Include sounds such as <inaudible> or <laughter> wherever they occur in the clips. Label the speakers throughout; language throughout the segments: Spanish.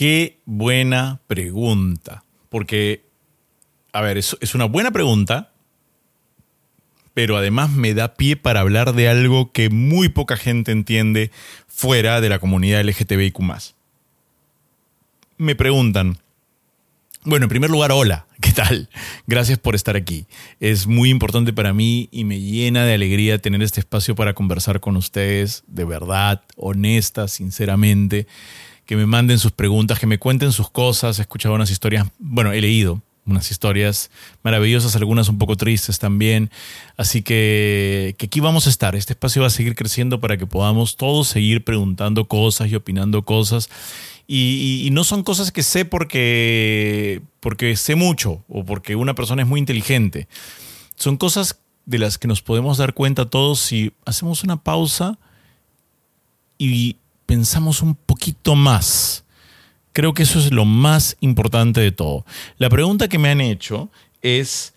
Speaker 1: Qué buena pregunta. Porque, a ver, es, una buena pregunta, pero además me da pie para hablar de algo que muy poca gente entiende fuera de la comunidad LGTBIQ. Me preguntan, bueno, en primer lugar, hola, <laughs> ¿qué tal? Gracias por estar aquí. Es muy importante para mí y me llena de alegría tener este espacio para conversar con ustedes de verdad, honesta, sinceramente, que me manden sus preguntas, que me cuenten sus cosas. He escuchado unas historias, bueno, he leído unas historias maravillosas, algunas un poco tristes también. Así que, que, aquí vamos a estar. Este espacio va a seguir creciendo para que podamos todos seguir preguntando cosas y opinando cosas y, no son cosas que sé porque, porque sé mucho o porque una persona es muy inteligente. Son cosas de las que nos podemos dar cuenta todos si hacemos una pausa y pensamos un poquito más. Creo que eso es lo más importante de todo. La pregunta que me han hecho es,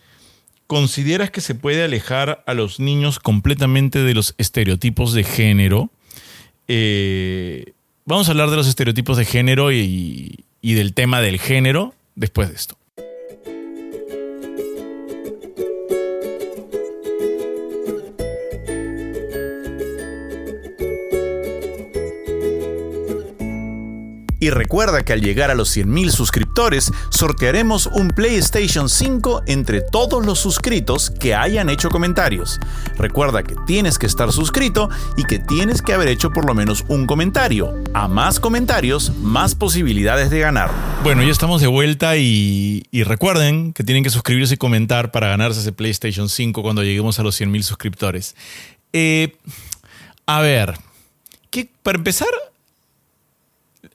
Speaker 1: ¿consideras que se puede alejar a los niños completamente de los estereotipos de género? Eh, Vamos a hablar de los estereotipos de género y, y del tema del género después de esto.
Speaker 2: Y recuerda que al llegar a los 100.000 suscriptores, sortearemos un PlayStation 5 entre todos los suscritos que hayan hecho comentarios. Recuerda que tienes que estar suscrito y que tienes que haber hecho por lo menos un comentario. A más comentarios, más posibilidades de ganar.
Speaker 1: Bueno, ya estamos de vuelta y, recuerden que tienen que suscribirse y comentar para ganarse ese PlayStation 5 cuando lleguemos a los 100.000 suscriptores. Eh, a ver, ¿qué, para empezar,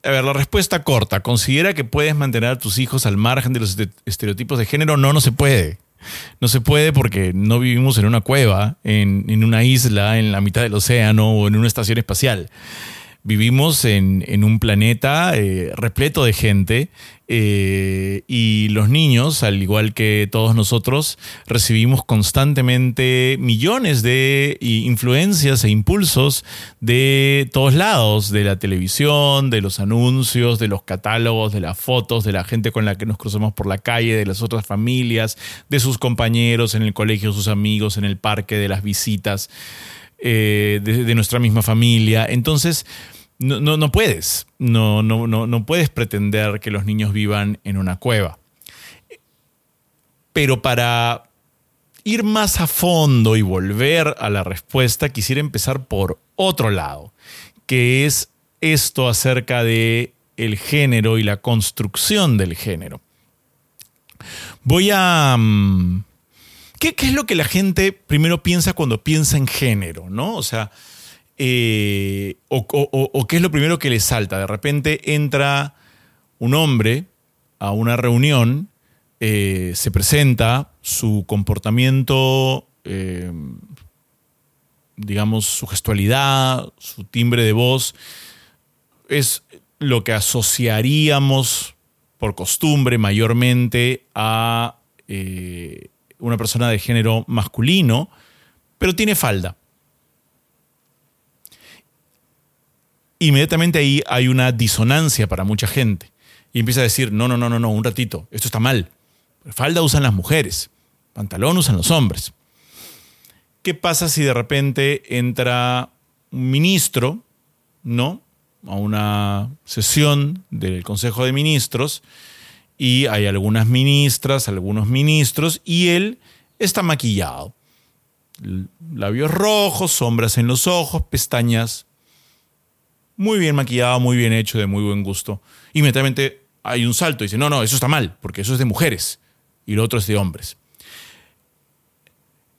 Speaker 1: a ver, la respuesta corta. ¿Considera que puedes mantener a tus hijos al margen de los estereotipos de género? No, no se puede. No se puede porque no vivimos en una cueva, en, en una isla, en la mitad del océano o en una estación espacial vivimos en, un planeta eh, repleto de gente eh, y los niños, al igual que todos nosotros, recibimos constantemente millones de influencias e impulsos de todos lados, de la televisión, de los anuncios, de los catálogos, de las fotos, de la gente con la que nos cruzamos por la calle, de las otras familias, de sus compañeros en el colegio, sus amigos, en el parque, de las visitas. Eh, de, nuestra misma familia. Entonces, no, no, puedes, no, no, no, no puedes pretender que los niños vivan en una cueva. Pero para ir más a fondo y volver a la respuesta, quisiera empezar por otro lado, que es esto acerca de el género y la construcción del género. Voy a mm, ¿Qué, es lo que la gente primero piensa cuando piensa en género? ¿no? O sea, eh, o, qué es lo primero que le salta. De repente entra un hombre a una reunión, eh, se presenta, su comportamiento, eh, digamos, su gestualidad, su timbre de voz, es lo que asociaríamos por costumbre mayormente a una persona de género masculino, pero tiene falda. Inmediatamente ahí hay una disonancia para mucha gente. Y empieza a decir, no, no, no, no, no, un ratito, esto está mal. Falda usan las mujeres, pantalón usan los hombres. ¿Qué pasa si de repente entra un ministro, ¿no? A una sesión del Consejo de Ministros y hay algunas ministras, algunos ministros, y él está maquillado. Labios rojos, sombras en los ojos, pestañas. Muy bien maquillado, muy bien hecho, de muy buen gusto. Inmediatamente hay un salto y dice, no, no, eso está mal, porque eso es de mujeres y lo otro es de hombres.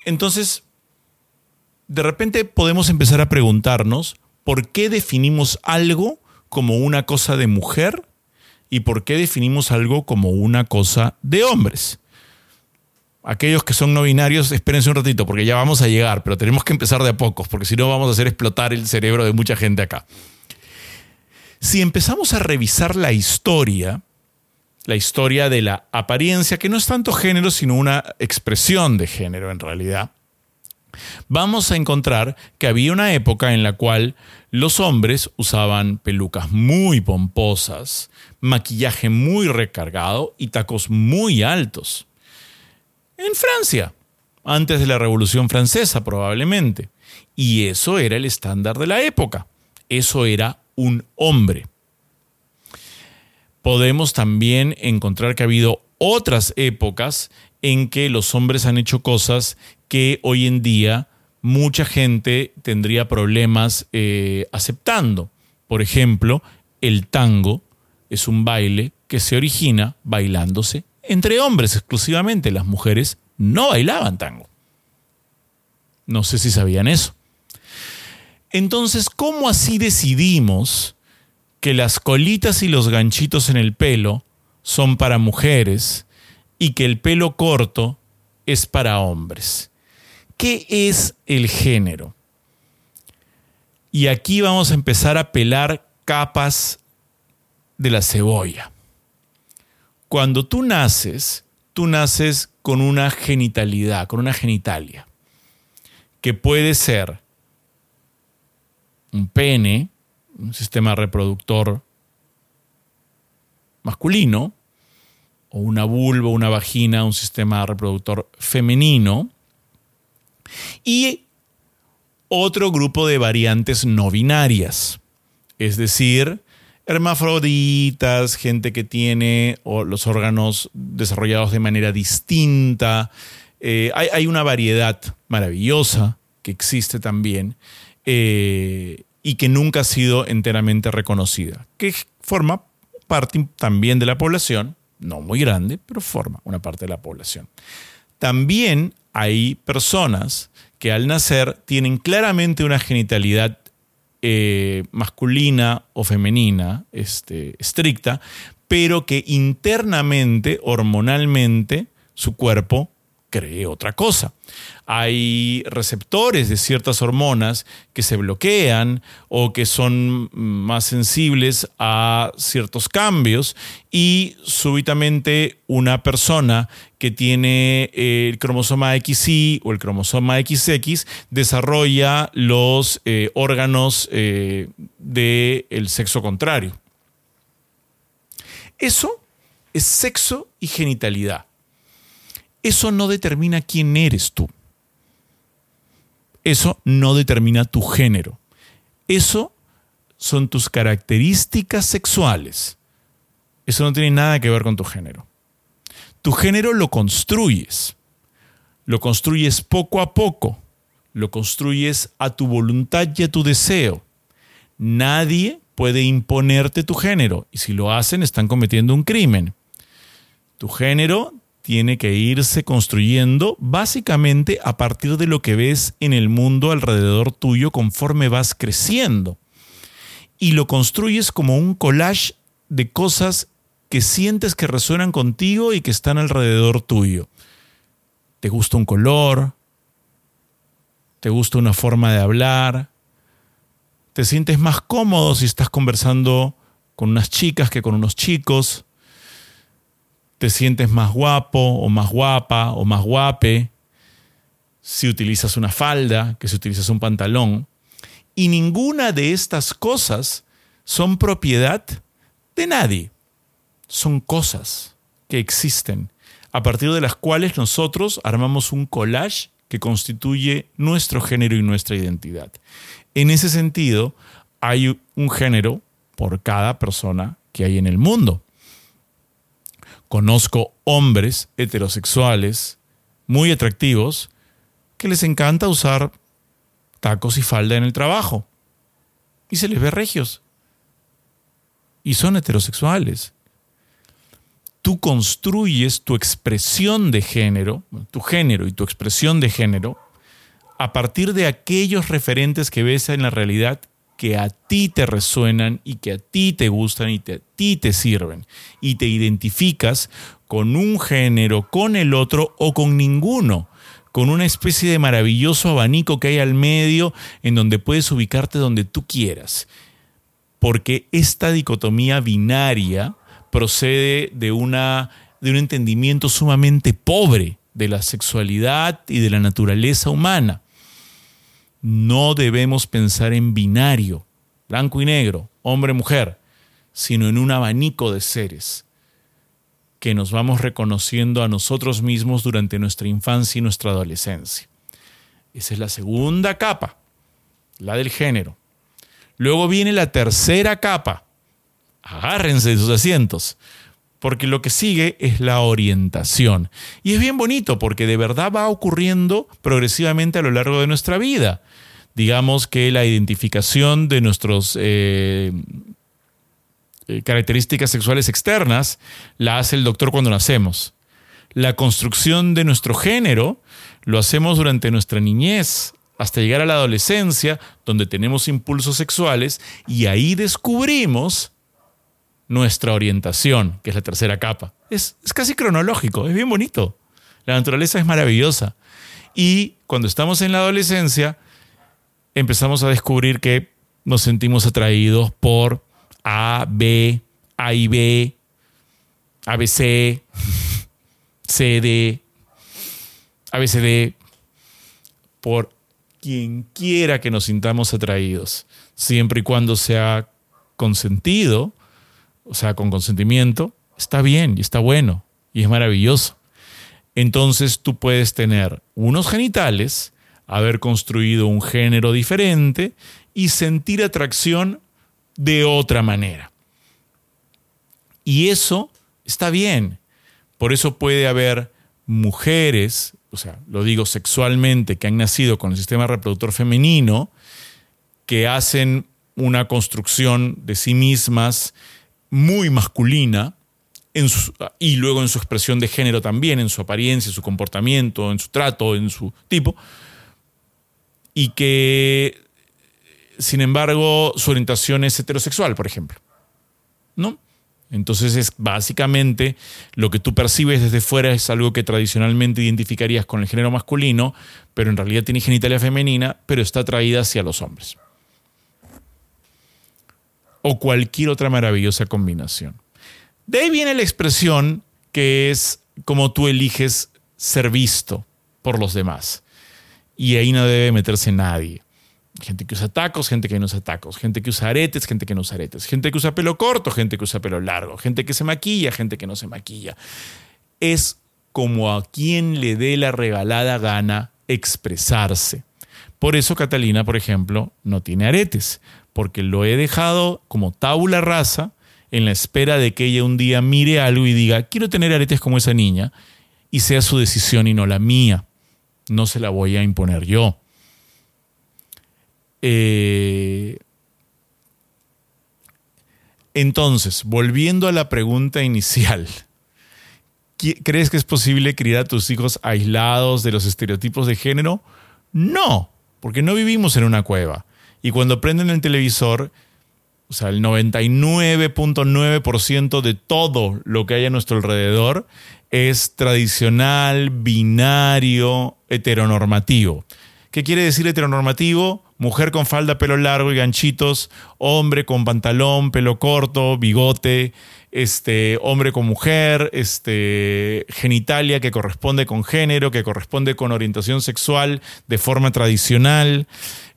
Speaker 1: Entonces, de repente podemos empezar a preguntarnos por qué definimos algo como una cosa de mujer y por qué definimos algo como una cosa de hombres. Aquellos que son no binarios, espérense un ratito porque ya vamos a llegar, pero tenemos que empezar de a pocos porque si no vamos a hacer explotar el cerebro de mucha gente acá. Si empezamos a revisar la historia, la historia de la apariencia, que no es tanto género, sino una expresión de género en realidad, vamos a encontrar que había una época en la cual los hombres usaban pelucas muy pomposas, maquillaje muy recargado y tacos muy altos. En Francia, antes de la Revolución Francesa probablemente. Y eso era el estándar de la época. Eso era un hombre. Podemos también encontrar que ha habido otras épocas en que los hombres han hecho cosas que hoy en día mucha gente tendría problemas eh, aceptando. Por ejemplo, el tango es un baile que se origina bailándose entre hombres exclusivamente. Las mujeres no bailaban tango. No sé si sabían eso. Entonces, ¿cómo así decidimos que las colitas y los ganchitos en el pelo son para mujeres y que el pelo corto es para hombres? ¿Qué es el género? Y aquí vamos a empezar a pelar capas de la cebolla. Cuando tú naces, tú naces con una genitalidad, con una genitalia, que puede ser un pene, un sistema reproductor masculino, o una vulva, una vagina, un sistema reproductor femenino, y otro grupo de variantes no binarias, es decir, hermafroditas, gente que tiene los órganos desarrollados de manera distinta. Eh, hay, una variedad maravillosa que existe también eh, y que nunca ha sido enteramente reconocida, que forma parte también de la población, no muy grande, pero forma una parte de la población. También hay personas que al nacer tienen claramente una genitalidad eh, masculina o femenina este, estricta, pero que internamente, hormonalmente, su cuerpo cree otra cosa. Hay receptores de ciertas hormonas que se bloquean o que son más sensibles a ciertos cambios y súbitamente una persona que tiene el cromosoma XY o el cromosoma XX desarrolla los eh, órganos eh, del sexo contrario. Eso es sexo y genitalidad eso no determina quién eres tú. Eso no determina tu género. Eso son tus características sexuales. Eso no tiene nada que ver con tu género. Tu género lo construyes. Lo construyes poco a poco. Lo construyes a tu voluntad y a tu deseo. Nadie puede imponerte tu género y si lo hacen están cometiendo un crimen. Tu género tiene que irse construyendo básicamente a partir de lo que ves en el mundo alrededor tuyo conforme vas creciendo. Y lo construyes como un collage de cosas que sientes que resuenan contigo y que están alrededor tuyo. ¿Te gusta un color? ¿Te gusta una forma de hablar? ¿Te sientes más cómodo si estás conversando con unas chicas que con unos chicos? Te sientes más guapo o más guapa o más guape si utilizas una falda que si utilizas un pantalón. Y ninguna de estas cosas son propiedad de nadie. Son cosas que existen, a partir de las cuales nosotros armamos un collage que constituye nuestro género y nuestra identidad. En ese sentido, hay un género por cada persona que hay en el mundo. Conozco hombres heterosexuales muy atractivos que les encanta usar tacos y falda en el trabajo. Y se les ve regios. Y son heterosexuales. Tú construyes tu expresión de género, tu género y tu expresión de género, a partir de aquellos referentes que ves en la realidad que a ti te resuenan y que a ti te gustan y que a ti te sirven. Y te identificas con un género, con el otro o con ninguno con una especie de maravilloso abanico que hay al medio en donde puedes ubicarte donde tú quieras. Porque esta dicotomía binaria procede de, una, de un entendimiento sumamente pobre de la sexualidad y de la naturaleza humana. No debemos pensar en binario, blanco y negro, hombre-mujer, sino en un abanico de seres que nos vamos reconociendo a nosotros mismos durante nuestra infancia y nuestra adolescencia. Esa es la segunda capa, la del género. Luego viene la tercera capa. Agárrense de sus asientos, porque lo que sigue es la orientación. Y es bien bonito porque de verdad va ocurriendo progresivamente a lo largo de nuestra vida. Digamos que la identificación de nuestros eh, eh, características sexuales externas la hace el doctor cuando nacemos. La construcción de nuestro género lo hacemos durante nuestra niñez hasta llegar a la adolescencia, donde tenemos impulsos sexuales y ahí descubrimos nuestra orientación, que es la tercera capa. Es, es casi cronológico, es bien bonito. La naturaleza es maravillosa. Y cuando estamos en la adolescencia, empezamos a descubrir que nos sentimos atraídos por a, B, A y B, ABC, CD, ABCD, por quien quiera que nos sintamos atraídos, siempre y cuando sea consentido, o sea, con consentimiento, está bien y está bueno y es maravilloso. Entonces tú puedes tener unos genitales, haber construido un género diferente y sentir atracción de otra manera. Y eso está bien. Por eso puede haber mujeres, o sea, lo digo sexualmente, que han nacido con el sistema reproductor femenino, que hacen una construcción de sí mismas muy masculina, y luego en su expresión de género también, en su apariencia, en su comportamiento, en su trato, en su tipo, y que sin embargo, su orientación es heterosexual, por ejemplo. ¿No? Entonces es básicamente lo que tú percibes desde fuera es algo que tradicionalmente identificarías con el género masculino, pero en realidad tiene genitalia femenina, pero está atraída hacia los hombres. O cualquier otra maravillosa combinación. De ahí viene la expresión que es como tú eliges ser visto por los demás. Y ahí no debe meterse nadie. Gente que usa tacos, gente que no usa tacos, gente que usa aretes, gente que no usa aretes, gente que usa pelo corto, gente que usa pelo largo, gente que se maquilla, gente que no se maquilla. Es como a quien le dé la regalada gana expresarse. Por eso Catalina, por ejemplo, no tiene aretes, porque lo he dejado como tabula rasa en la espera de que ella un día mire algo y diga, quiero tener aretes como esa niña, y sea su decisión y no la mía. No se la voy a imponer yo. Eh, entonces, volviendo a la pregunta inicial, ¿crees que es posible criar a tus hijos aislados de los estereotipos de género? No, porque no vivimos en una cueva. Y cuando prenden el televisor, o sea, el 99.9% de todo lo que hay a nuestro alrededor es tradicional, binario, heteronormativo. ¿Qué quiere decir heteronormativo? mujer con falda, pelo largo y ganchitos, hombre con pantalón, pelo corto, bigote, este, hombre con mujer, este, genitalia que corresponde con género, que corresponde con orientación sexual de forma tradicional.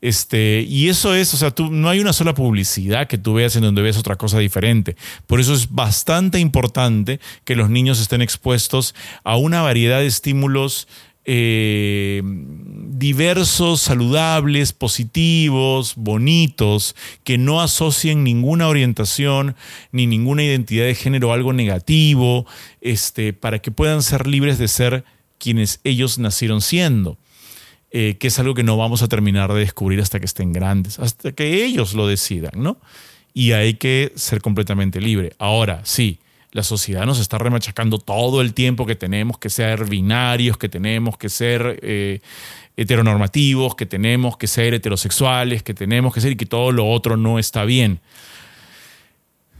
Speaker 1: Este, y eso es, o sea, tú, no hay una sola publicidad que tú veas en donde ves otra cosa diferente. Por eso es bastante importante que los niños estén expuestos a una variedad de estímulos eh, diversos, saludables, positivos, bonitos, que no asocien ninguna orientación ni ninguna identidad de género a algo negativo, este, para que puedan ser libres de ser quienes ellos nacieron siendo. Eh, que es algo que no vamos a terminar de descubrir hasta que estén grandes, hasta que ellos lo decidan, ¿no? Y hay que ser completamente libre. Ahora, sí, la sociedad nos está remachacando todo el tiempo que tenemos que ser binarios, que tenemos que ser eh, heteronormativos, que tenemos que ser heterosexuales, que tenemos que ser y que todo lo otro no está bien.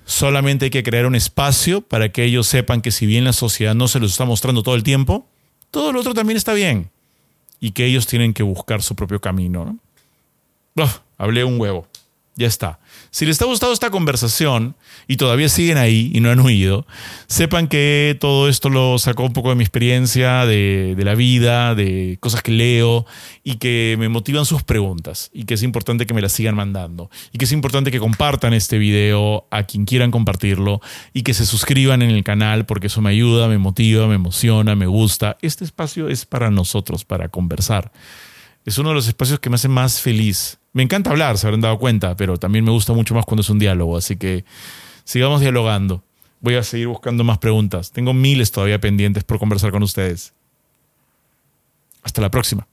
Speaker 1: Solamente hay que crear un espacio para que ellos sepan que si bien la sociedad no se los está mostrando todo el tiempo, todo lo otro también está bien. Y que ellos tienen que buscar su propio camino. hablé un huevo. Ya está. Si les ha gustado esta conversación y todavía siguen ahí y no han huido, sepan que todo esto lo sacó un poco de mi experiencia, de, de, la vida, de cosas que leo y que me motivan sus preguntas y que es importante que me las sigan mandando y que es importante que compartan este video a quien quieran compartirlo y que se suscriban en el canal porque eso me ayuda, me motiva, me emociona, me gusta. Este espacio es para nosotros, para conversar. Es uno de los espacios que me hace más feliz me encanta hablar, se habrán dado cuenta, pero también me gusta mucho más cuando es un diálogo, así que sigamos dialogando. Voy a seguir buscando más preguntas. Tengo miles todavía pendientes por conversar con ustedes. Hasta la próxima.